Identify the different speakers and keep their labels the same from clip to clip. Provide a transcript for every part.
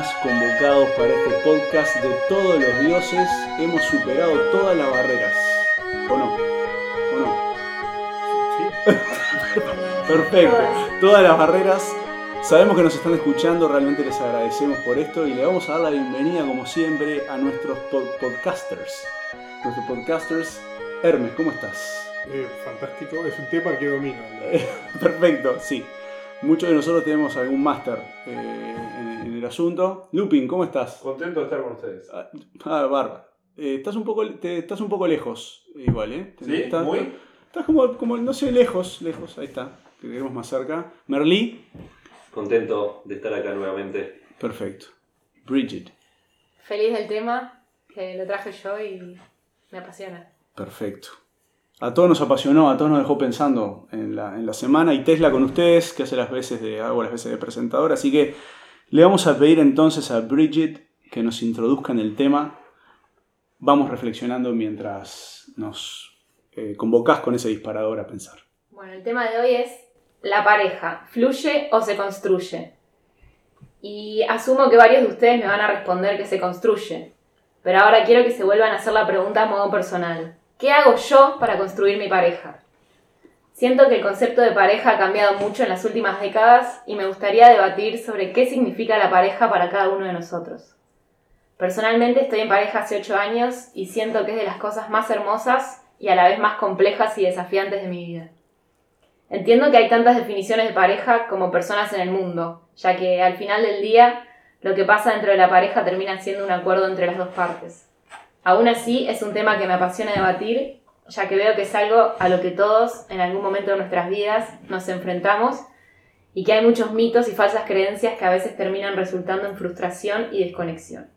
Speaker 1: más convocados para este podcast de todos los dioses. Hemos superado todas las barreras. ¿O no? ¿O no? Perfecto. Todas las barreras. Sabemos que nos están escuchando, realmente les agradecemos por esto y le vamos a dar la bienvenida, como siempre, a nuestros pod- podcasters. Nuestros podcasters. Hermes, ¿cómo estás?
Speaker 2: Eh, fantástico, es un tema que domino.
Speaker 1: Perfecto, sí. Muchos de nosotros tenemos algún máster eh, en, en el asunto. Lupin, ¿cómo estás?
Speaker 3: Contento de estar con ustedes.
Speaker 1: Ah, ah, bárbaro. Eh, estás, un poco, te- estás un poco lejos, igual, ¿eh?
Speaker 3: ¿Sí?
Speaker 1: Estás,
Speaker 3: ¿Muy?
Speaker 1: Estás como, como, no sé, lejos, lejos, ahí está. Te queremos más cerca. Merlí,
Speaker 4: Contento de estar acá nuevamente.
Speaker 1: perfecto. Bridget,
Speaker 5: Feliz del tema, que lo traje yo y me apasiona.
Speaker 1: perfecto. A todos nos apasionó, a todos nos dejó pensando en la, semana. Y Tesla con ustedes, que hace las veces de, hago las veces de presentador. Así que le vamos a pedir entonces a Bridget que nos introduzca en el tema. Vamos reflexionando mientras nos eh, convocás con ese disparador a pensar.
Speaker 5: Bueno, el tema de hoy es la pareja, ¿fluye o se construye? Y asumo que varios de ustedes me van a responder que se construye. Pero ahora quiero que se vuelvan a hacer la pregunta a modo personal. ¿Qué hago yo para construir mi pareja? Siento que el concepto de pareja ha cambiado mucho en las últimas décadas y me gustaría debatir sobre qué significa la pareja para cada uno de nosotros. Personalmente estoy en pareja hace 8 años y siento que es de las cosas más hermosas y a la vez más complejas y desafiantes de mi vida. Entiendo que hay tantas definiciones de pareja como personas en el mundo, ya que al final del día lo que pasa dentro de la pareja termina siendo un acuerdo entre las dos partes. Aún así, es un tema que me apasiona debatir, ya que veo que es algo a lo que todos en algún momento de nuestras vidas nos enfrentamos y que hay muchos mitos y falsas creencias que a veces terminan resultando en frustración y desconexión.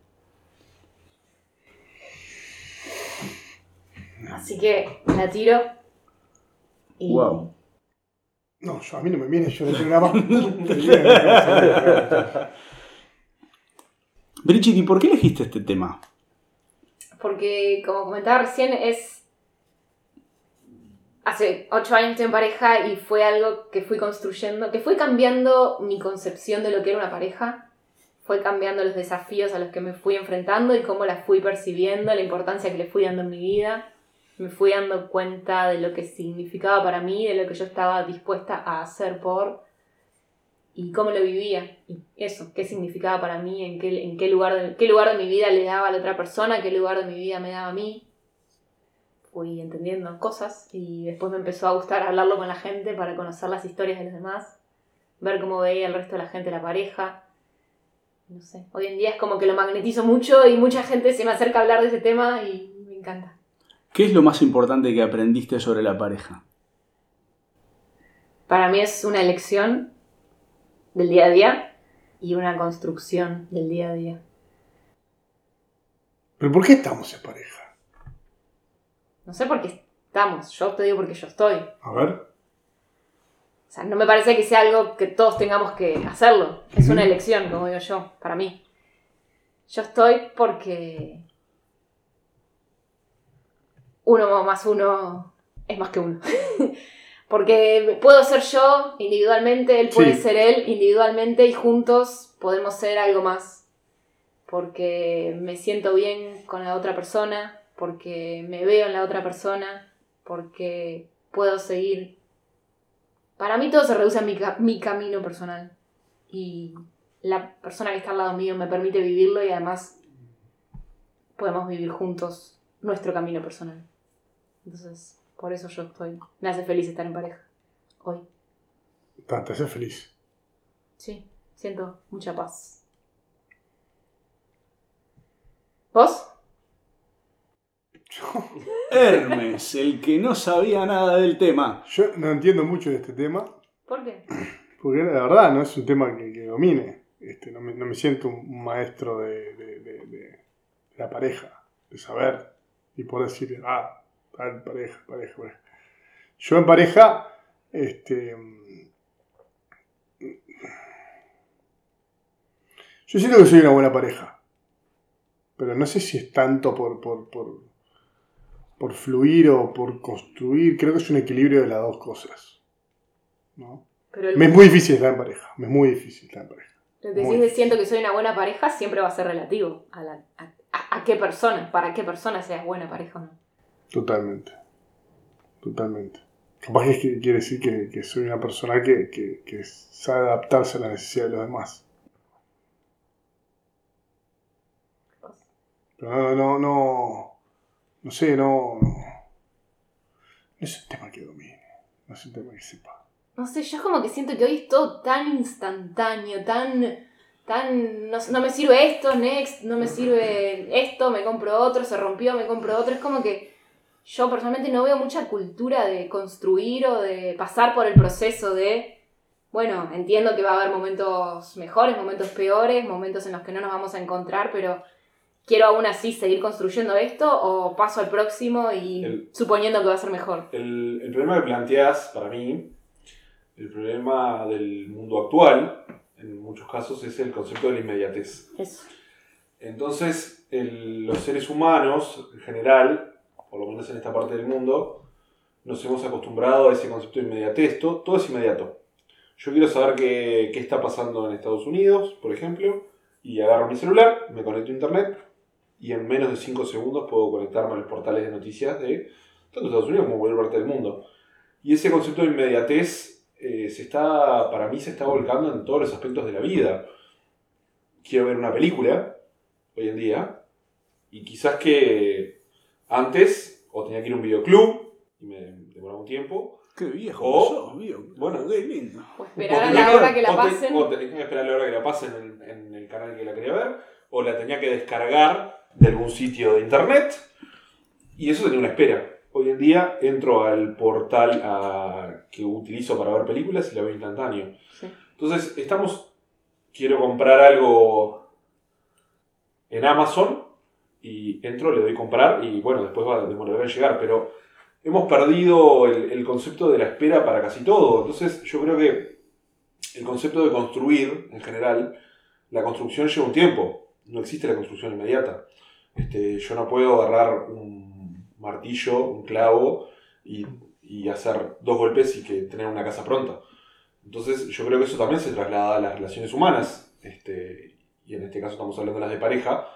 Speaker 5: Así que la tiro y
Speaker 1: Wow.
Speaker 2: No, yo, a mí no me viene, yo no tengo nada más puta idea de lo que vas a hablar.
Speaker 1: Bridget, ¿y por qué elegiste este tema?
Speaker 5: Porque como comentaba recién es hace ocho años estoy en pareja y fue algo que fui construyendo, que fue cambiando mi concepción de lo que era una pareja, fue cambiando los desafíos a los que me fui enfrentando y cómo las fui percibiendo, la importancia que le fui dando en mi vida, me fui dando cuenta de lo que significaba para mí, de lo que yo estaba dispuesta a hacer por y cómo lo vivía y eso, qué significaba para mí, en qué, en qué lugar de, qué lugar de mi vida le daba a la otra persona, qué lugar de mi vida me daba a mí. Fui entendiendo cosas y después me empezó a gustar hablarlo con la gente para conocer las historias de los demás, ver cómo veía el resto de la gente la pareja. No sé, hoy en día es como que lo magnetizo mucho y mucha gente se me acerca a hablar de ese tema y me encanta.
Speaker 1: ¿Qué es lo más importante que aprendiste sobre la pareja?
Speaker 5: Para mí es una elección del día a día y una construcción del día a día.
Speaker 2: ¿Pero por qué estamos en pareja?
Speaker 5: No sé por qué estamos, yo te digo porque yo estoy.
Speaker 2: A ver.
Speaker 5: O sea, no me parece que sea algo que todos tengamos que hacerlo. Es una elección, como digo yo, para mí. Yo estoy porque uno más uno es más que uno. porque puedo ser yo individualmente, él puede
Speaker 2: Sí.
Speaker 5: ser él individualmente y juntos podemos ser algo más. Porque me siento bien con la otra persona, porque me veo en la otra persona, porque puedo seguir para mí todo se reduce a mi, mi camino personal. Y la persona que está al lado mío me permite vivirlo y además podemos vivir juntos nuestro camino personal. Entonces, por eso yo estoy. Me hace feliz estar en pareja. Hoy.
Speaker 2: Te hace feliz.
Speaker 5: Sí, siento mucha paz. ¿Vos?
Speaker 1: Hermes, el que no sabía nada del tema.
Speaker 2: Yo no entiendo mucho de este tema,
Speaker 5: ¿Por qué?
Speaker 2: porque la verdad no es un tema que, que domine. Este, no, me, no me siento un maestro de, de- de- de la pareja, de saber y poder decir, ah, pareja, pareja, pareja. Yo en pareja, este. Yo siento que soy una buena pareja. Pero no sé si es tanto por, por, por, por fluir o por construir. Creo que es un equilibrio de las dos cosas. ¿no?
Speaker 5: Pero el-
Speaker 2: Me es muy difícil estar en pareja. Me es muy difícil estar en pareja.
Speaker 5: Lo que decís de siento que soy una buena pareja siempre va a ser relativo a, la, a, a- a qué persona, para qué persona seas buena pareja o no.
Speaker 2: Totalmente. Totalmente. Capaz que quiere decir que, soy una persona que, que, sabe adaptarse a la necesidad de los demás. Pero no, no, no, no sé, no, no, no es un tema que domine, no es un tema que sepa.
Speaker 5: No sé, yo como que siento que hoy es todo tan instantáneo, tan. tan. No, no me sirve esto, next, no me sirve esto, me compro otro, se rompió, me compro otro. Es como que yo personalmente no veo mucha cultura de construir o de pasar por el proceso de. Bueno, entiendo que va a haber momentos mejores, momentos peores, momentos en los que no nos vamos a encontrar, pero quiero aún así seguir construyendo esto o paso al próximo y
Speaker 3: El-
Speaker 5: suponiendo que va a ser mejor.
Speaker 3: El, el problema que planteas, para mí, el problema del mundo actual, en muchos casos, es el concepto de la inmediatez.
Speaker 5: Eso.
Speaker 3: Entonces, el- los seres humanos, en general, por lo menos en esta parte del mundo, nos hemos acostumbrado a ese concepto de inmediatez. Todo, es inmediato. Yo quiero saber qué, qué está pasando en Estados Unidos, por ejemplo, y agarro mi celular, me conecto a internet, y en menos de 5 segundos puedo conectarme a los portales de noticias de tanto Estados Unidos como cualquier parte del mundo. Y ese concepto de inmediatez eh, se está, para mí se está volcando en todos los aspectos de la vida. Quiero ver una película, hoy en día, y quizás que antes, o tenía que ir a un videoclub, y me demoraba un tiempo,
Speaker 1: Qué viejo
Speaker 3: O-
Speaker 1: que sos, viejo.
Speaker 3: bueno.
Speaker 1: qué lindo.
Speaker 5: O esperar a
Speaker 3: o
Speaker 5: la hora que la pasen.
Speaker 3: O tenía que esperar a la hora que la pasen en, en el canal que la quería ver, o la tenía que descargar de algún sitio de internet, y eso tenía una espera. Hoy en día entro al portal que utilizo para ver películas y la veo instantáneo.
Speaker 5: Sí.
Speaker 3: Entonces, estamos. Quiero comprar algo en Amazon y entro, le doy comprar y bueno, después va a demorar en llegar, pero hemos perdido el, concepto de la espera para casi todo. Entonces, yo creo que el concepto de construir, en general, la construcción lleva un tiempo. No existe la construcción inmediata. Este, yo no puedo agarrar un martillo, un clavo y, y hacer dos golpes y que tener una casa pronta. Entonces yo creo que eso también se traslada a las relaciones humanas. Este, y en este caso estamos hablando de las de pareja.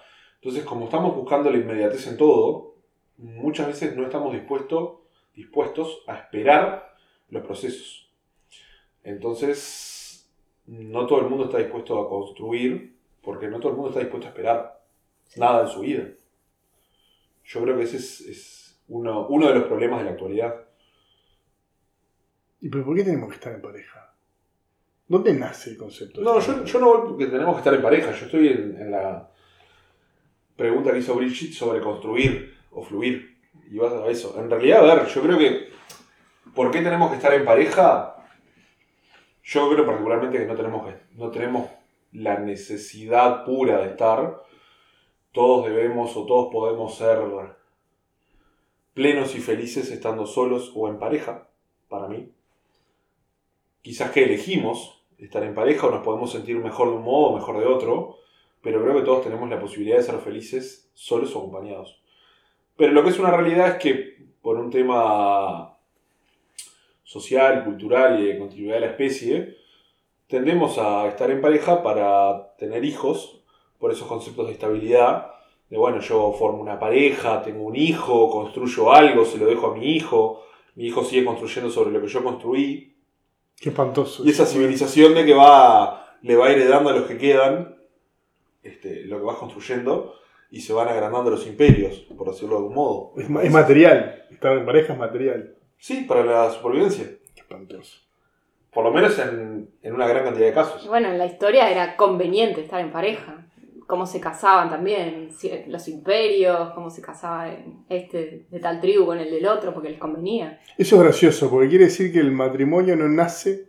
Speaker 3: Entonces como estamos buscando la inmediatez en todo, muchas veces no estamos dispuestos, dispuestos a esperar los procesos. Entonces no todo el mundo está dispuesto a construir porque no todo el mundo está dispuesto a esperar nada en su vida. Yo creo que ese es, es uno, uno de los problemas de la actualidad.
Speaker 2: ¿Y pero por qué tenemos que estar en pareja? ¿Dónde nace el concepto? de
Speaker 3: No, yo, yo no voy porque tenemos que estar en pareja. Yo estoy en, en la pregunta que hizo Brigitte sobre construir o fluir. Y vas a eso. En realidad, a ver, yo creo que. ¿Por qué tenemos que estar en pareja? Yo creo particularmente que no tenemos, no tenemos la necesidad pura de estar. Todos debemos o todos podemos ser plenos y felices estando solos o en pareja, para mí. Quizás que elegimos estar en pareja o nos podemos sentir mejor de un modo o mejor de otro, pero creo que todos tenemos la posibilidad de ser felices solos o acompañados. Pero lo que es una realidad es que por un tema social, cultural y de continuidad de la especie, tendemos a estar en pareja para tener hijos, por esos conceptos de estabilidad, de bueno, yo formo una pareja, tengo un hijo, construyo algo, se lo dejo a mi hijo, mi hijo sigue construyendo sobre lo que yo construí,
Speaker 2: Qué espantoso.
Speaker 3: y esa civilización de que va, le va heredando a los que quedan este, lo que vas construyendo y se van agrandando los imperios, por decirlo de algún modo.
Speaker 2: Es, ma- es material. Estar en pareja es material.
Speaker 3: Sí, para la supervivencia.
Speaker 2: Qué espantoso.
Speaker 3: Por lo menos en, en una gran cantidad de casos.
Speaker 5: Bueno, en la historia era conveniente estar en pareja. Cómo se casaban también, los imperios, cómo se casaba este de tal tribu con el del otro, porque les convenía.
Speaker 2: Eso es gracioso, porque quiere decir que el matrimonio no nace,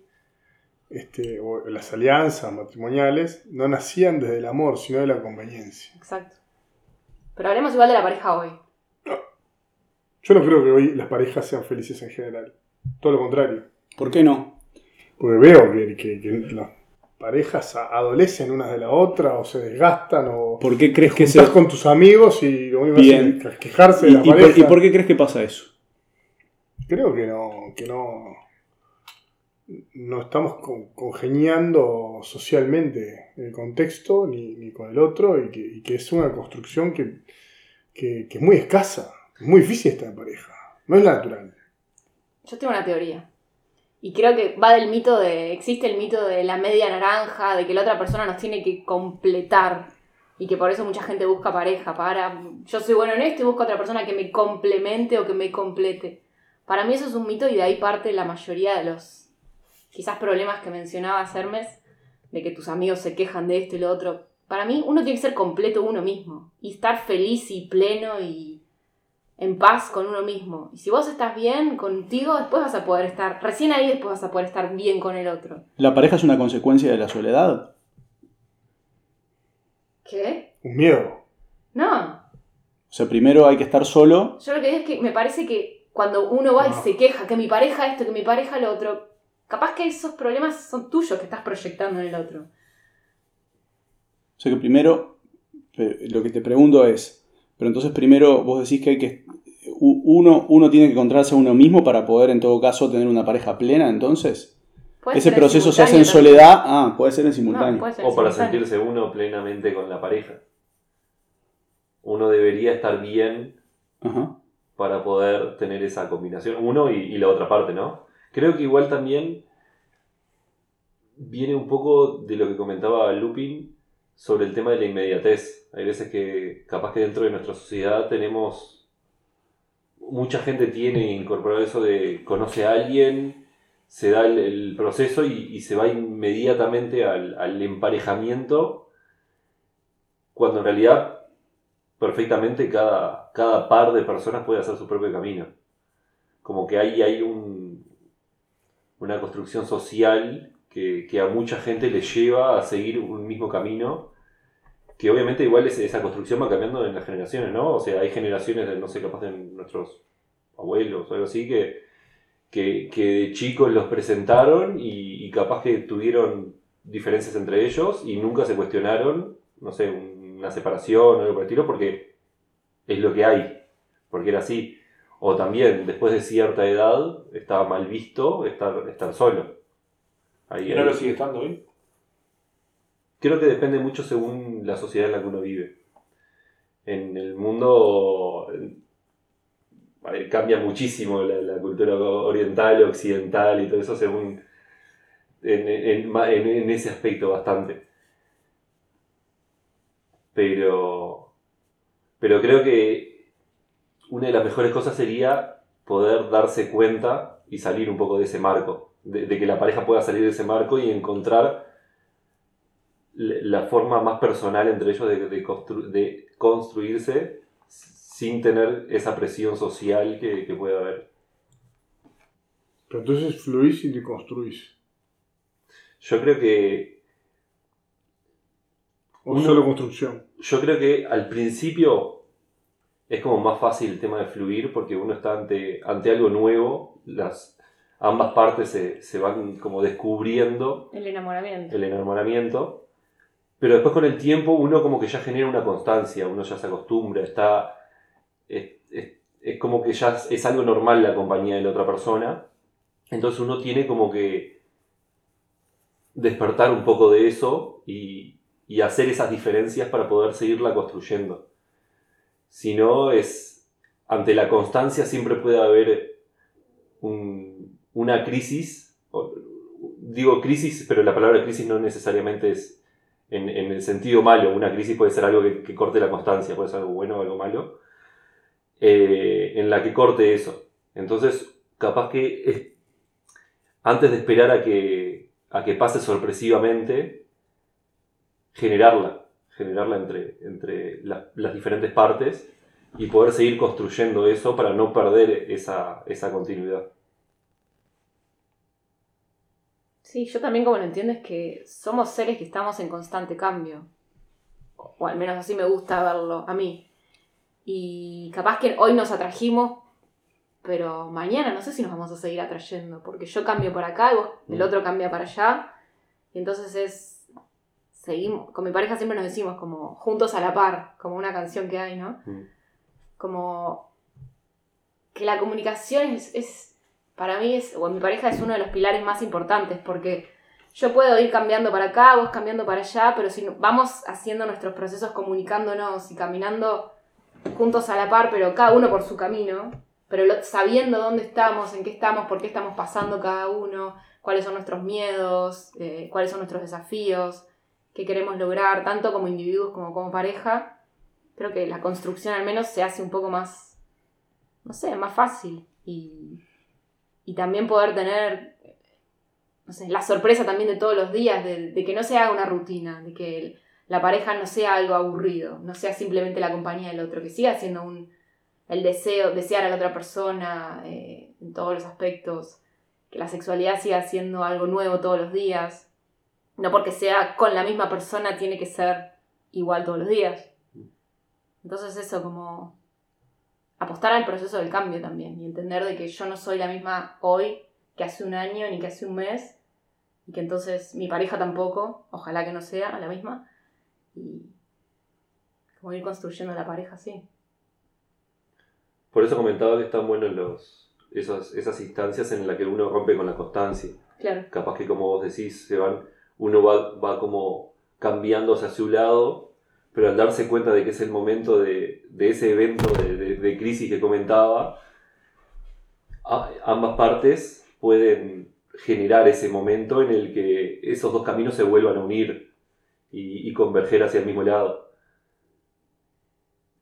Speaker 2: este, o las alianzas matrimoniales, no nacían desde el amor, sino de la conveniencia.
Speaker 5: Exacto. Pero hablemos igual de la pareja hoy.
Speaker 2: Yo no creo que hoy las parejas sean felices en general. Todo lo contrario.
Speaker 1: ¿Por qué no?
Speaker 2: Porque veo que, que- que las parejas adolecen unas de la otra, o se desgastan, o
Speaker 1: ¿Por qué crees que se...
Speaker 2: con tus amigos y lo hacen es quejarse de
Speaker 1: ¿Y,
Speaker 2: la
Speaker 1: y por, y por qué crees que pasa eso?
Speaker 2: Creo que no, que no. No estamos con- congeniando socialmente en el contexto ni, con el otro y que, es una construcción que, que- es muy escasa, es muy difícil estar en pareja, no es natural.
Speaker 5: Yo tengo una teoría. Y creo que va del mito de. Existe el mito de la media naranja, de que la otra persona nos tiene que completar. Y que por eso mucha gente busca pareja. Para. Yo soy bueno en esto y busco a otra persona que me complemente o que me complete. Para mí eso es un mito y de ahí parte la mayoría de los. Quizás problemas que mencionabas, Hermes. De que tus amigos se quejan de esto y lo otro. Para mí, uno tiene que ser completo uno mismo. Y estar feliz y pleno y en paz con uno mismo. Y si vos estás bien contigo, después vas a poder estar, recién ahí después vas a poder estar bien con el otro.
Speaker 1: ¿La pareja es una consecuencia de la soledad?
Speaker 5: ¿Qué?
Speaker 2: Un miedo.
Speaker 5: No.
Speaker 1: O sea, primero hay que estar solo.
Speaker 5: Yo lo que digo es que me parece que cuando uno va y se queja que mi pareja esto, que mi pareja lo otro, capaz que esos problemas son tuyos que estás proyectando en el otro.
Speaker 1: O sea que primero, lo que te pregunto es, pero entonces primero vos decís que hay que... Uno, uno tiene que encontrarse a uno mismo para poder en todo caso tener una pareja plena, entonces. Ese proceso se hace en soledad. Ah, puede ser en.
Speaker 5: No,
Speaker 1: simultáneo.
Speaker 5: puede ser en
Speaker 4: O para
Speaker 5: simultáneo.
Speaker 4: sentirse uno plenamente con la pareja. Uno debería estar bien
Speaker 1: Ajá.
Speaker 4: para poder tener esa combinación. Uno y, y la otra parte, ¿no? Creo que igual también viene un poco de lo que comentaba Lupin sobre el tema de la inmediatez. Hay veces que capaz que dentro de nuestra sociedad tenemos... Mucha gente tiene incorporado eso de conoce a alguien, se da el, proceso y, se va inmediatamente al, al emparejamiento, cuando en realidad perfectamente cada, cada par de personas puede hacer su propio camino. Como que ahí hay un, una construcción social que, que a mucha gente le lleva a seguir un mismo camino, que obviamente igual es- esa construcción va cambiando en las generaciones, ¿no? O sea, hay generaciones de, no sé, capaz de nuestros abuelos o algo así, que, que, que de chicos los presentaron y, y capaz que tuvieron diferencias entre ellos y nunca se cuestionaron, no sé, una separación o algo por el estilo, porque es lo que hay, porque era así. O también, después de cierta edad, estaba mal visto estar, estar solo. Ahí-
Speaker 3: ¿Y no
Speaker 4: ahí-
Speaker 3: lo sigue estando hoy?
Speaker 4: Creo que depende mucho según la sociedad en la que uno vive. En el mundo cambia muchísimo la, la cultura oriental, occidental y todo eso según en, en- en- en ese aspecto bastante. Pero, pero creo que una de las mejores cosas sería poder darse cuenta y salir un poco de ese marco, de, de que la pareja pueda salir de ese marco y encontrar la forma más personal entre ellos de, de constru- de construirse sin tener esa presión social que, que puede haber.
Speaker 2: Pero entonces fluís y te construís.
Speaker 4: Yo creo que
Speaker 2: O
Speaker 4: Uno-
Speaker 2: solo construcción.
Speaker 4: yo creo que al principio es como más fácil el tema de fluir porque uno está ante, ante algo nuevo, las ambas partes se, se van como descubriendo
Speaker 5: El enamoramiento.
Speaker 4: el enamoramiento, pero después con el tiempo uno como que ya genera una constancia, uno ya se acostumbra, está, es, es- es como que ya es algo normal la compañía de la otra persona, entonces uno tiene como que despertar un poco de eso y, y hacer esas diferencias para poder seguirla construyendo. Si no, es, ante la constancia siempre puede haber un- una crisis, digo crisis, pero la palabra crisis no necesariamente es en, en el sentido malo. Una crisis puede ser algo que, corte la constancia, puede ser algo bueno o algo malo, eh, en la que corte eso. Entonces, capaz que es- antes de esperar a que, a que pase sorpresivamente, generarla, generarla entre, entre la- las diferentes partes y poder seguir construyendo eso para no perder esa, esa continuidad.
Speaker 5: Sí, yo también como lo entiendo es que somos seres que estamos en constante cambio. O, al menos así me gusta verlo a mí. Y capaz que hoy nos atrajimos, pero mañana no sé si nos vamos a seguir atrayendo, porque yo cambio por acá y vos, el
Speaker 4: Mm.
Speaker 5: otro cambia para allá. Y entonces es... Seguimos, con mi pareja siempre nos decimos como juntos a la par, como una canción que hay, ¿no?
Speaker 4: Mm.
Speaker 5: Como que la comunicación es, es para mí es, o mi pareja es uno de los pilares más importantes, porque yo puedo ir cambiando para acá, vos cambiando para allá, pero si vamos haciendo nuestros procesos comunicándonos y caminando juntos a la par, pero cada uno por su camino, pero lo- sabiendo dónde estamos, en qué estamos, por qué estamos pasando cada uno, cuáles son nuestros miedos, eh, cuáles son nuestros desafíos, qué queremos lograr, tanto como individuos como como pareja, creo que la construcción al menos se hace un poco más, no sé, más fácil. Y, y también poder tener, no sé, la sorpresa también de todos los días, de, que no se haga una rutina, de que la pareja no sea algo aburrido, no sea simplemente la compañía del otro, que siga siendo un, el deseo, desear a la otra persona eh, en todos los aspectos, que la sexualidad siga siendo algo nuevo todos los días, no porque sea con la misma persona tiene que ser igual todos los días. Entonces eso como apostar al proceso del cambio también y entender de que yo no soy la misma hoy que hace un año ni que hace un mes y que entonces mi pareja tampoco, ojalá que no sea la misma y como ir construyendo la pareja así.
Speaker 4: Por eso comentaba que están buenos los, esos, esas instancias en las que uno rompe con la constancia.
Speaker 5: Claro,
Speaker 4: Capaz que como vos decís, se van, uno va, va como cambiándose hacia un lado, pero al darse cuenta de que es el momento de, de ese evento de, crisis que comentaba, ambas partes pueden generar ese momento en el que esos dos caminos se vuelvan a unir y, y converger hacia el mismo lado.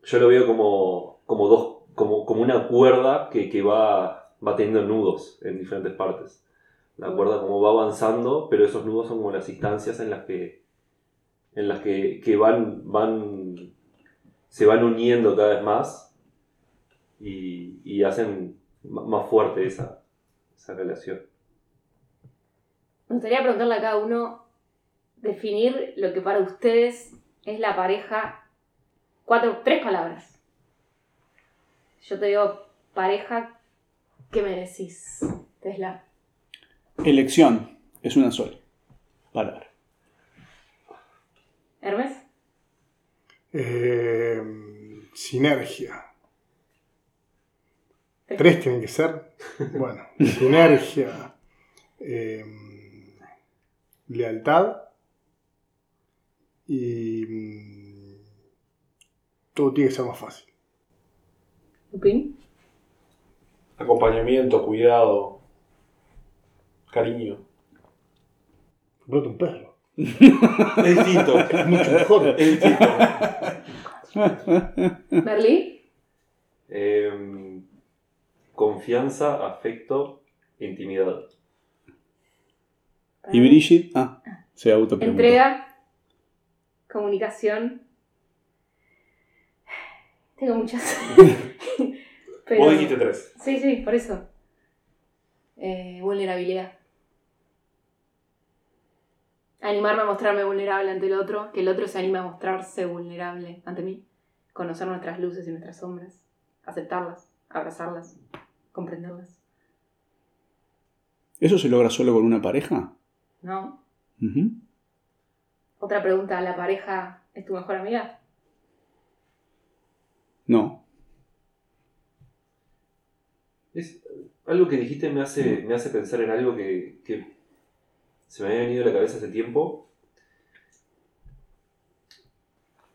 Speaker 4: Yo lo veo como, como dos, como, como una cuerda que, que va, va teniendo nudos en diferentes partes. La cuerda como va avanzando, pero esos nudos son como las instancias en las que, en las que, que van, van, se van uniendo cada vez más y, y hacen más fuerte esa, esa relación.
Speaker 5: me gustaría preguntarle a cada uno definir lo que para ustedes es la pareja, cuatro, tres palabras. Yo te digo pareja, ¿qué me decís, Tesla?
Speaker 1: Elección es una sola palabra.
Speaker 5: Hermes,
Speaker 2: Eh, sinergia. Tres tienen que ser. Bueno, sinergia. eh, lealtad. Y mm, todo tiene que ser más fácil.
Speaker 5: Lupín,
Speaker 3: Acompañamiento, cuidado, cariño.
Speaker 2: Comprate un perro.
Speaker 3: Es distinto.
Speaker 2: Es mucho mejor.
Speaker 3: Es distinto.
Speaker 5: Merlí,
Speaker 4: Em, confianza, afecto, intimidad.
Speaker 1: Y Brigitte, ah, se
Speaker 5: entrega, comunicación. Tengo muchas. Pero-
Speaker 3: Vos dijiste tres.
Speaker 5: Sí, sí, por eso. Eh, vulnerabilidad. Animarme a mostrarme vulnerable ante el otro, que el otro se anime a mostrarse vulnerable ante mí. Conocer nuestras luces y nuestras sombras. Aceptarlas, abrazarlas, comprenderlas.
Speaker 1: ¿Eso se logra solo con una pareja?
Speaker 5: ¿No? Otra pregunta, ¿la pareja es tu mejor amiga?
Speaker 1: No.
Speaker 4: Es, algo que dijiste me hace, me hace pensar en algo que, que se me había venido a la cabeza hace tiempo.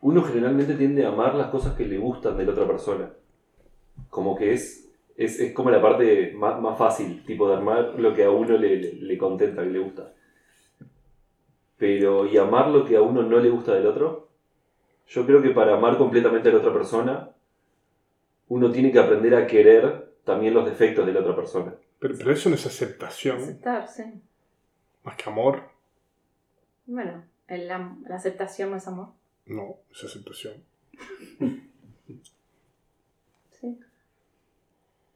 Speaker 4: Uno generalmente tiende a amar las cosas que le gustan de la otra persona. Como que es, es, es como la parte más, más fácil, tipo de amar lo que a uno le, le, le contenta, que le gusta. Pero, ¿y amar lo que a uno no le gusta del otro? Yo creo que para amar completamente a la otra persona, uno tiene que aprender a querer también los defectos de la otra persona.
Speaker 2: Pero, pero eso no es aceptación.
Speaker 5: Aceptar, sí.
Speaker 2: Más que amor.
Speaker 5: Bueno, el la aceptación no es amor.
Speaker 2: No, es aceptación.
Speaker 5: Sí.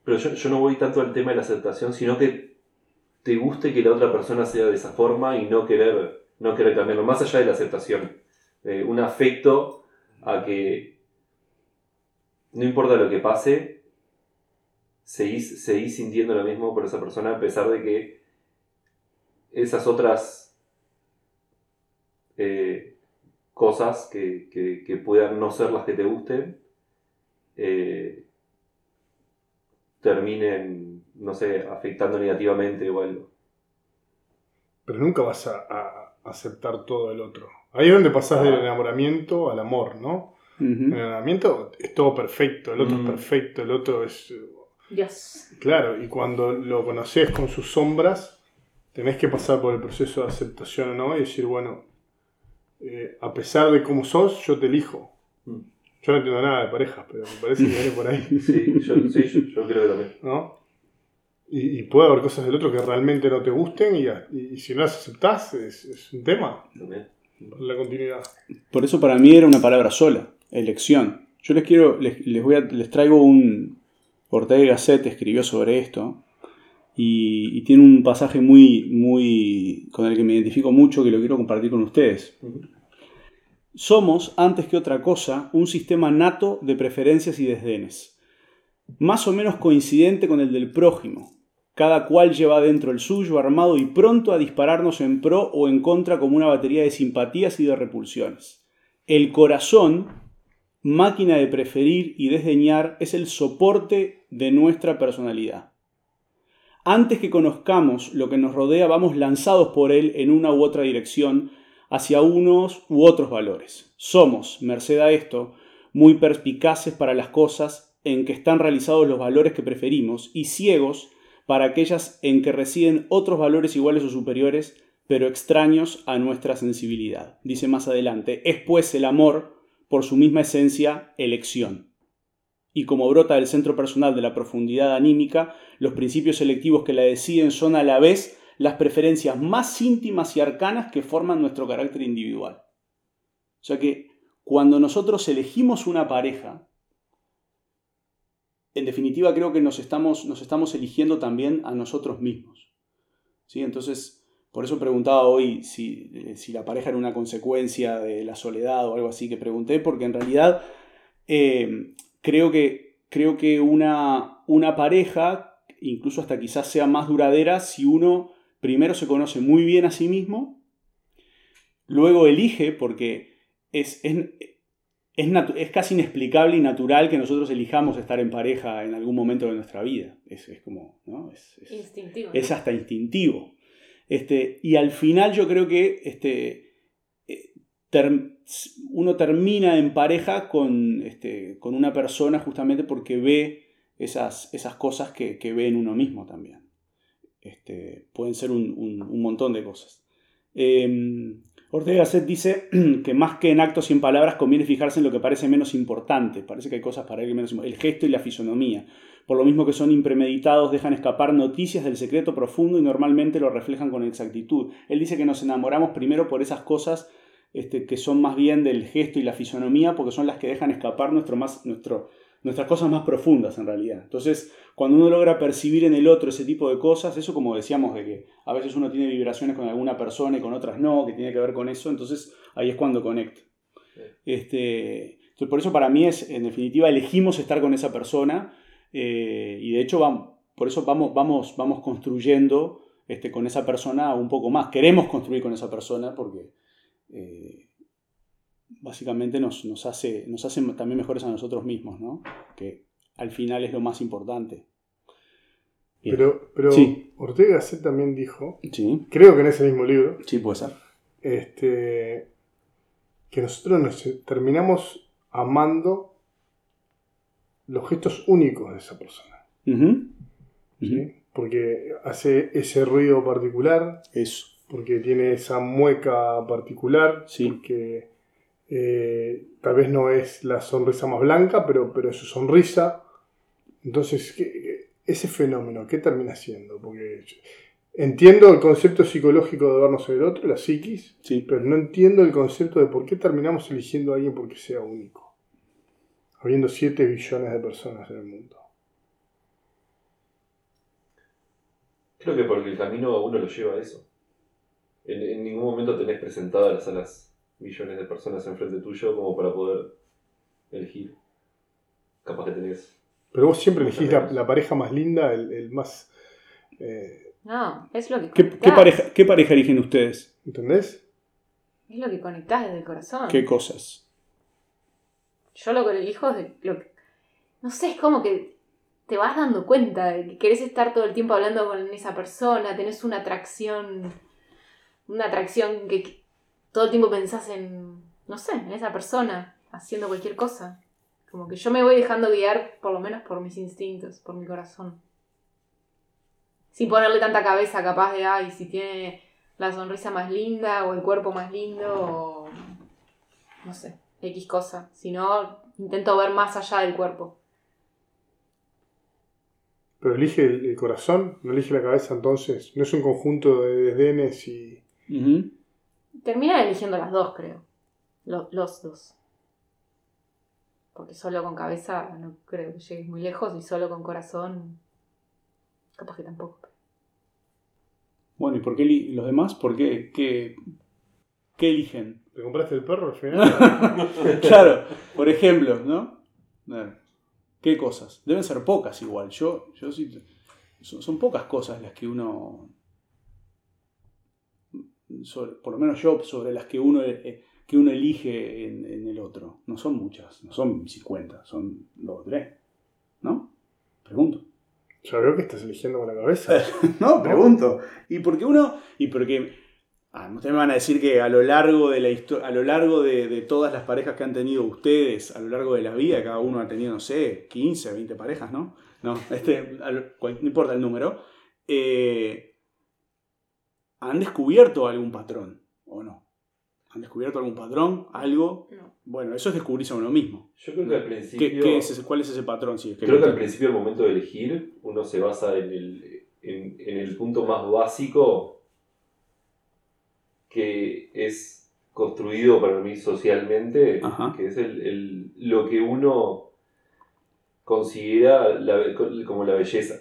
Speaker 4: Pero yo, yo no voy tanto al tema de la aceptación, sino que te guste que la otra persona sea de esa forma y no querer, no querer cambiarlo, más allá de la aceptación. Eh, un afecto a que no importa lo que pase, seguís, seguís sintiendo lo mismo por esa persona a pesar de que esas otras eh, cosas que, que- que puedan no ser las que te gusten, eh, terminen no sé, afectando negativamente o algo.
Speaker 2: Pero nunca vas a, a aceptar todo el otro. Ahí es donde pasás del
Speaker 4: Ah.
Speaker 2: enamoramiento al amor, ¿no? El enamoramiento es todo perfecto, el otro
Speaker 1: Mm.
Speaker 2: es perfecto, el otro es...
Speaker 5: Dios.
Speaker 2: Claro, y cuando lo conoces con sus sombras, tenés que pasar por el proceso de aceptación o no y decir, bueno, eh, a pesar de cómo sos, yo te elijo.
Speaker 4: Mm.
Speaker 2: Yo no entiendo nada de parejas, pero me parece que viene por ahí,
Speaker 4: Sí, yo, sí, yo, yo creo que también.
Speaker 2: ¿no? Y, y puede haber cosas del otro que realmente no te gusten y, y- y si no las aceptás es, es un tema
Speaker 4: también.
Speaker 2: la continuidad.
Speaker 1: Por eso para mí era una palabra sola, elección. Yo les quiero, les, les voy a, les traigo un Ortega y Gasset escribió sobre esto y, tiene un pasaje muy, muy con el que me identifico mucho que lo quiero compartir con ustedes. Somos, antes que otra cosa, un sistema nato de preferencias y desdenes, más o menos coincidente con el del prójimo. Cada cual lleva dentro el suyo armado y pronto a dispararnos en pro o en contra como una batería de simpatías y de repulsiones. El corazón, máquina de preferir y desdeñar, es el soporte de nuestra personalidad. Antes que conozcamos lo que nos rodea, vamos lanzados por él en una u otra dirección, hacia unos u otros valores. Somos, merced a esto, muy perspicaces para las cosas en que están realizados los valores que preferimos y ciegos para aquellas en que residen otros valores iguales o superiores, pero extraños a nuestra sensibilidad. Dice más adelante, es pues el amor, por su misma esencia, elección. Y como brota del centro personal de la profundidad anímica, los principios selectivos que la deciden son a la vez las preferencias más íntimas y arcanas que forman nuestro carácter individual. O sea que cuando nosotros elegimos una pareja, en definitiva creo que nos estamos, nos estamos eligiendo también a nosotros mismos. ¿Sí? Entonces, por eso preguntaba hoy si, eh, si la pareja era una consecuencia de la soledad o algo así que pregunté, porque en realidad eh, creo que, creo que una, una pareja, incluso hasta quizás sea más duradera, si uno primero se conoce muy bien a sí mismo, luego elige, porque es, es, es, es, casi inexplicable y natural que nosotros elijamos estar en pareja en algún momento de nuestra vida. Es, es como, ¿no? Es,
Speaker 5: Instintivo.
Speaker 1: es hasta instintivo. Este, y al final yo creo que este, eh, ter, uno termina en pareja con, este, con una persona justamente porque ve esas, esas cosas que, que ve en uno mismo también. Este, pueden ser un, un, un montón de cosas. Eh, Ortega Gasset dice que más que en actos y en palabras conviene fijarse en lo que parece menos importante. Parece que hay cosas para él menos El gesto y la fisonomía. Por lo mismo que son impremeditados, dejan escapar noticias del secreto profundo y normalmente lo reflejan con exactitud. Él dice que nos enamoramos primero por esas cosas este, que son más bien del gesto y la fisonomía, porque son las que dejan escapar nuestro más, nuestro, nuestras cosas más profundas en realidad. Entonces, cuando uno logra percibir en el otro ese tipo de cosas, eso como decíamos de que a veces uno tiene vibraciones con alguna persona y con otras no, que tiene que ver con eso, entonces ahí es cuando conecta. Este, entonces, por eso para mí es, en definitiva, elegimos estar con esa persona eh, y de hecho vamos, por eso vamos, vamos, vamos construyendo este, con esa persona un poco más. Queremos construir con esa persona porque eh, básicamente nos, nos, hace, nos hace también mejores a nosotros mismos, ¿no? Que al final es lo más importante.
Speaker 2: Bien. Pero, pero sí. Ortega Gasset también dijo,
Speaker 1: sí.
Speaker 2: creo que en ese mismo libro,
Speaker 1: sí, puede ser.
Speaker 2: Este, que nosotros nos terminamos amando los gestos únicos de esa persona.
Speaker 1: Uh -huh.
Speaker 2: ¿sí? Uh -huh. Porque hace ese ruido particular.
Speaker 1: Eso.
Speaker 2: Porque tiene esa mueca particular.
Speaker 1: Sí.
Speaker 2: Porque eh, tal vez no es la sonrisa más blanca, pero, pero es su sonrisa. Entonces, ¿qué, ese fenómeno, ¿qué termina siendo? Porque entiendo el concepto psicológico de vernos en el otro, la psiquis,
Speaker 1: sí.
Speaker 2: pero no entiendo el concepto de por qué terminamos eligiendo a alguien porque sea único. Habiendo 7 billones de personas en el mundo.
Speaker 4: Creo que porque el camino a uno lo lleva a eso. En, en ningún momento tenés presentadas a las millones de personas enfrente tuyo como para poder elegir. Capaz que tenés.
Speaker 2: Pero vos siempre elegís la, la, pareja más linda, el, el más. Eh...
Speaker 5: No, es lo que.
Speaker 1: ¿Qué, ¿Qué, pareja, ¿Qué pareja eligen ustedes?
Speaker 2: ¿Entendés?
Speaker 5: Es lo que conectás desde el corazón.
Speaker 1: ¿Qué cosas?
Speaker 5: Yo lo que elijo es lo que. No sé, es como que te vas dando cuenta de que querés estar todo el tiempo hablando con esa persona, tenés una atracción, una atracción que todo el tiempo pensás en, no sé, en esa persona, haciendo cualquier cosa. Como que yo me voy dejando guiar, por lo menos por mis instintos, por mi corazón. Sin ponerle tanta cabeza, capaz de, ay, si tiene la sonrisa más linda o el cuerpo más lindo o no sé, X cosa. Sino intento ver más allá del cuerpo.
Speaker 2: Pero elige el, el corazón, no elige la cabeza entonces. No es un conjunto de desdenes y.
Speaker 1: Ujú.
Speaker 5: Termina eligiendo las dos, creo. Lo- los dos. Porque solo con cabeza no creo que llegues muy lejos y solo con corazón capaz que tampoco.
Speaker 1: Bueno, ¿y por qué los demás? ¿Por qué? ¿Qué, qué eligen?
Speaker 2: ¿Te compraste el perro al final?
Speaker 1: claro, por ejemplo, ¿no? ¿Qué cosas? Deben ser pocas igual. Yo, yo sí. Son, son pocas cosas las que uno. Sobre- por lo menos yo, sobre las que uno, eh, que uno elige en, en el otro. No son muchas, no son 50, son dos o tres. ¿No? Pregunto.
Speaker 2: Ya veo que estás eligiendo con la cabeza.
Speaker 1: No, pregunto. Y porque uno. Y porque. Ah, ustedes me van a decir que a lo largo de la a lo largo de, de todas las parejas que han tenido ustedes, a lo largo de la vida, cada uno ha tenido, no sé, 15, 20 parejas, ¿no? No, este, no importa el número. eh, ¿Han descubierto algún patrón? ¿O no? ¿Han descubierto algún patrón? ¿Algo?
Speaker 5: No.
Speaker 1: Bueno, eso es descubrirse a uno mismo.
Speaker 4: Yo creo que al
Speaker 1: ¿Qué,
Speaker 4: principio.
Speaker 1: qué es ese- ¿Cuál es ese patrón? Es que
Speaker 4: Creo que al principio, al momento de elegir, uno se basa en el, en, en el punto más básico que es construido para mí socialmente,
Speaker 1: Ajá.
Speaker 4: que es el, el- lo que uno considera la como la belleza.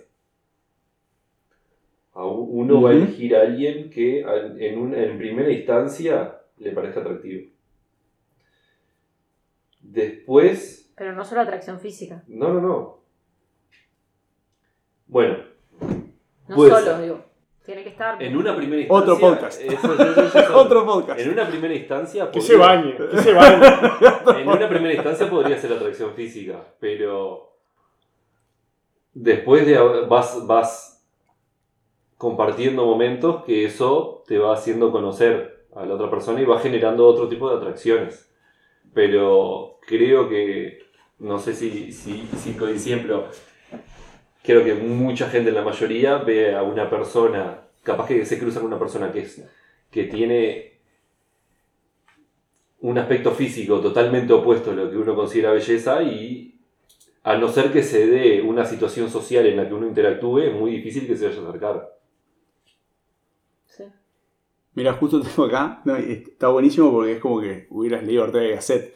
Speaker 4: Uno va a elegir a alguien que en, una- en primera instancia le parezca atractivo. Después
Speaker 5: Pero no solo atracción física.
Speaker 4: no, no, no. Bueno,
Speaker 5: No
Speaker 4: Puede
Speaker 5: solo, digo. Tiene que estar.
Speaker 4: en una primera instancia.
Speaker 1: Otro podcast.
Speaker 4: eso- eso- eso es
Speaker 1: Otro podcast.
Speaker 4: En una primera instancia.
Speaker 2: Que
Speaker 4: podría-
Speaker 2: se bañe, que se bañe.
Speaker 4: En una primera instancia podría ser atracción física, pero. Después de haber- vas, vas compartiendo momentos que eso te va haciendo conocer a la otra persona y va generando otro tipo de atracciones. Pero creo que, no sé si, si, si coinciden, pero creo que mucha gente, la mayoría, ve a una persona, capaz que se cruza con una persona que, es, que tiene un aspecto físico totalmente opuesto a lo que uno considera belleza y a no ser que se dé una situación social en la que uno interactúe, es muy difícil que se vaya a acercar.
Speaker 1: Mira, justo tengo acá, no, está buenísimo porque es como que hubieras leído Ortega y Gasset.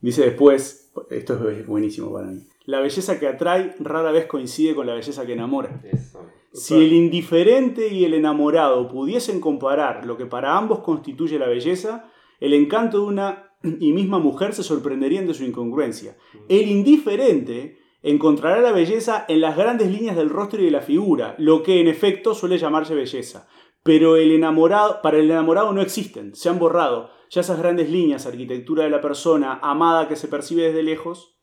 Speaker 1: Dice después, esto es buenísimo para mí. La belleza que atrae rara vez coincide con la belleza que enamora.
Speaker 4: Eso.
Speaker 1: Si el indiferente y el enamorado pudiesen comparar lo que para ambos constituye la belleza, el encanto de una y misma mujer se sorprenderían de su incongruencia. El indiferente encontrará la belleza en las grandes líneas del rostro y de la figura, lo que en efecto suele llamarse belleza. Pero el enamorado, para el enamorado no existen, se han borrado. Ya esas grandes líneas, arquitectura de la persona, amada que se percibe desde lejos,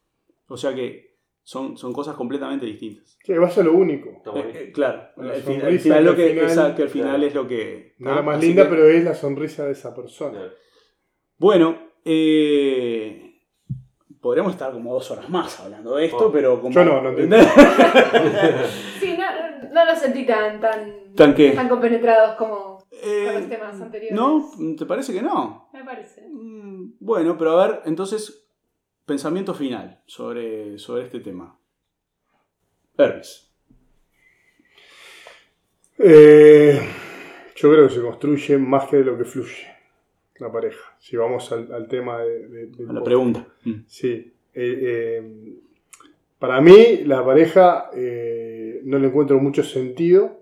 Speaker 1: o sea que son, son cosas completamente distintas.
Speaker 2: Que vas a lo único.
Speaker 1: Eh, eh, claro,
Speaker 2: La
Speaker 1: al final, lo que,
Speaker 2: final-
Speaker 1: esa- que al final
Speaker 4: claro.
Speaker 1: es lo que...
Speaker 2: No la más linda,
Speaker 1: que-
Speaker 2: pero es la sonrisa de esa persona.
Speaker 4: Claro.
Speaker 1: Bueno, eh, podríamos estar como dos horas más hablando de esto,
Speaker 4: Oh.
Speaker 1: pero como...
Speaker 2: Yo no, no entiendo.
Speaker 5: Sí, no, no los sentí tan, tan,
Speaker 1: ¿Tan qué?
Speaker 5: tan compenetrados como
Speaker 1: Eh,
Speaker 5: con los temas anteriores.
Speaker 1: ¿No? ¿Te parece que no?
Speaker 5: Me parece.
Speaker 1: Mm, Bueno, pero a ver, entonces, pensamiento final sobre, sobre este tema. Hermes.
Speaker 2: Eh, yo creo que se construye más que de lo que fluye la pareja. Si vamos al, al tema de,
Speaker 1: la pregunta. Mm.
Speaker 2: Sí. eh, eh, para mí, la pareja eh, no le encuentro mucho sentido,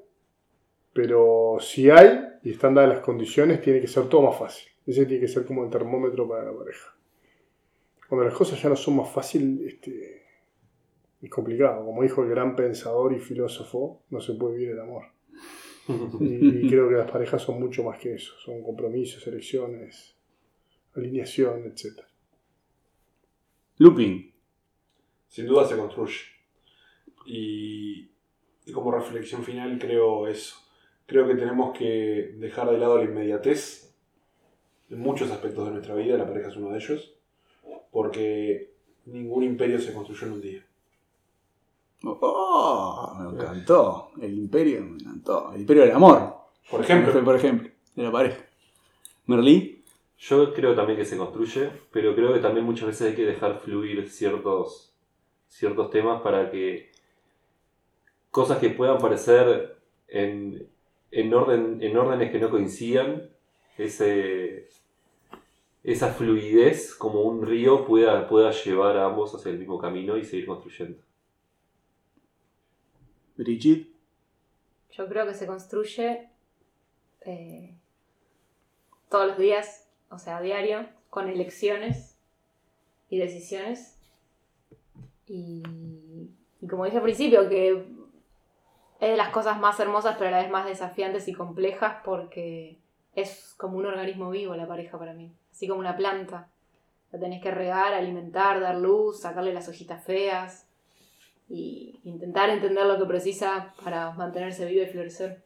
Speaker 2: pero si hay y están dadas las condiciones, tiene que ser todo más fácil. Ese tiene que ser como el termómetro para la pareja. Cuando las cosas ya no son más fáciles, este, es complicado. Como dijo el gran pensador y filósofo, no se puede vivir el amor. Y, y creo que las parejas son mucho más que eso. Son compromisos, elecciones, alineación, etc.
Speaker 1: Lupin.
Speaker 3: Sin duda se construye. Y, y como reflexión final creo eso. Creo que tenemos que dejar de lado la inmediatez en muchos aspectos de nuestra vida, la pareja es uno de ellos, porque ningún imperio se construyó en un día.
Speaker 1: Oh, me encantó. El imperio, me encantó. El imperio del amor.
Speaker 3: Por ejemplo,
Speaker 1: Por ejemplo, de la pareja. Merlí.
Speaker 4: Yo creo también que se construye, pero creo que también muchas veces hay que dejar fluir ciertos, ciertos temas para que cosas que puedan parecer en, en, orden, en órdenes que no coincidan, ese, esa fluidez como un río pueda, pueda llevar a ambos hacia el mismo camino y seguir construyendo.
Speaker 1: Brigitte.
Speaker 5: Yo creo que se construye eh, todos los días, o sea, a diario, con elecciones y decisiones. Y, y como dije al principio, que es de las cosas más hermosas, pero a la vez más desafiantes y complejas porque es como un organismo vivo la pareja para mí, así como una planta. La tenés que regar, alimentar, dar luz, sacarle las hojitas feas y intentar entender lo que precisa para mantenerse viva y florecer.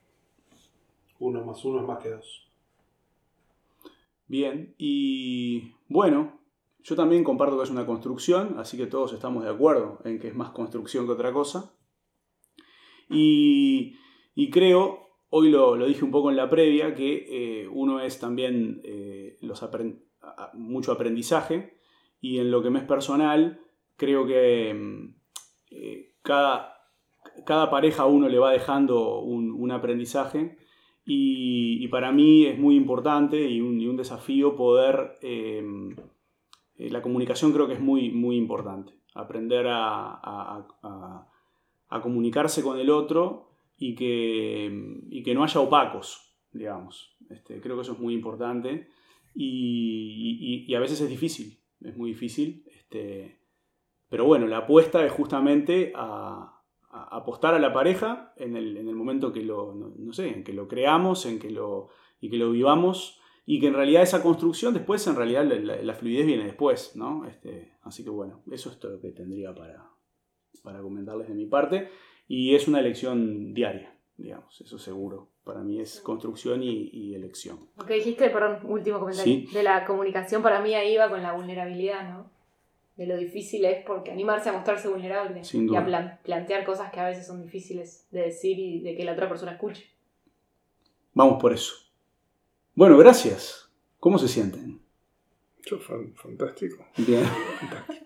Speaker 3: uno más uno es más que dos.
Speaker 1: Bien. Y bueno, yo también comparto que es una construcción, así que todos estamos de acuerdo en que es más construcción que otra cosa. Y, y creo, hoy lo, lo dije un poco en la previa, que eh, uno es también eh, los mucho aprendizaje y en lo que me es personal, creo que mm, cada, cada pareja uno le va dejando un, un aprendizaje y, para mí es muy importante y un, desafío poder... eh, eh, la comunicación creo que es muy, muy importante. Aprender a, comunicarse con el otro y que, y que no haya opacos, digamos. Este, creo que eso es muy importante y, y- y a veces es difícil, es muy difícil. Este, pero bueno, la apuesta es justamente a, a apostar a la pareja en el, en el momento que lo, no, no sé, en que lo creamos, en que lo, y que lo vivamos y que en realidad esa construcción después, en realidad la, la- la fluidez viene después, ¿no? Este, así que bueno, eso es todo lo que tendría para, para comentarles de mi parte. Y es una elección diaria, digamos, eso seguro. Para mí es construcción y, y elección.
Speaker 5: Lo que dijiste, perdón, último comentario,
Speaker 1: Sí.
Speaker 5: de la comunicación para mí ahí va con la vulnerabilidad, ¿no? De lo difícil es porque animarse a mostrarse vulnerable
Speaker 1: Sin
Speaker 5: y a plan- plantear cosas que a veces son difíciles de decir y de que la otra persona escuche.
Speaker 1: Vamos por eso. Bueno, gracias. ¿Cómo se sienten?
Speaker 2: Yo, fan- fantástico.
Speaker 1: Bien.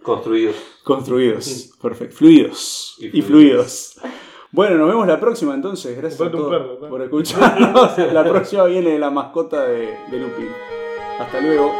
Speaker 4: Construidos.
Speaker 1: Construidos. Perfecto. Fluidos.
Speaker 4: Y
Speaker 1: Y fluidos. Bueno, nos vemos la próxima entonces. Gracias a
Speaker 2: Comprate un
Speaker 1: todos
Speaker 2: perro, ¿no?
Speaker 1: por escucharnos. La próxima viene la mascota de, de Lupin. Hasta luego.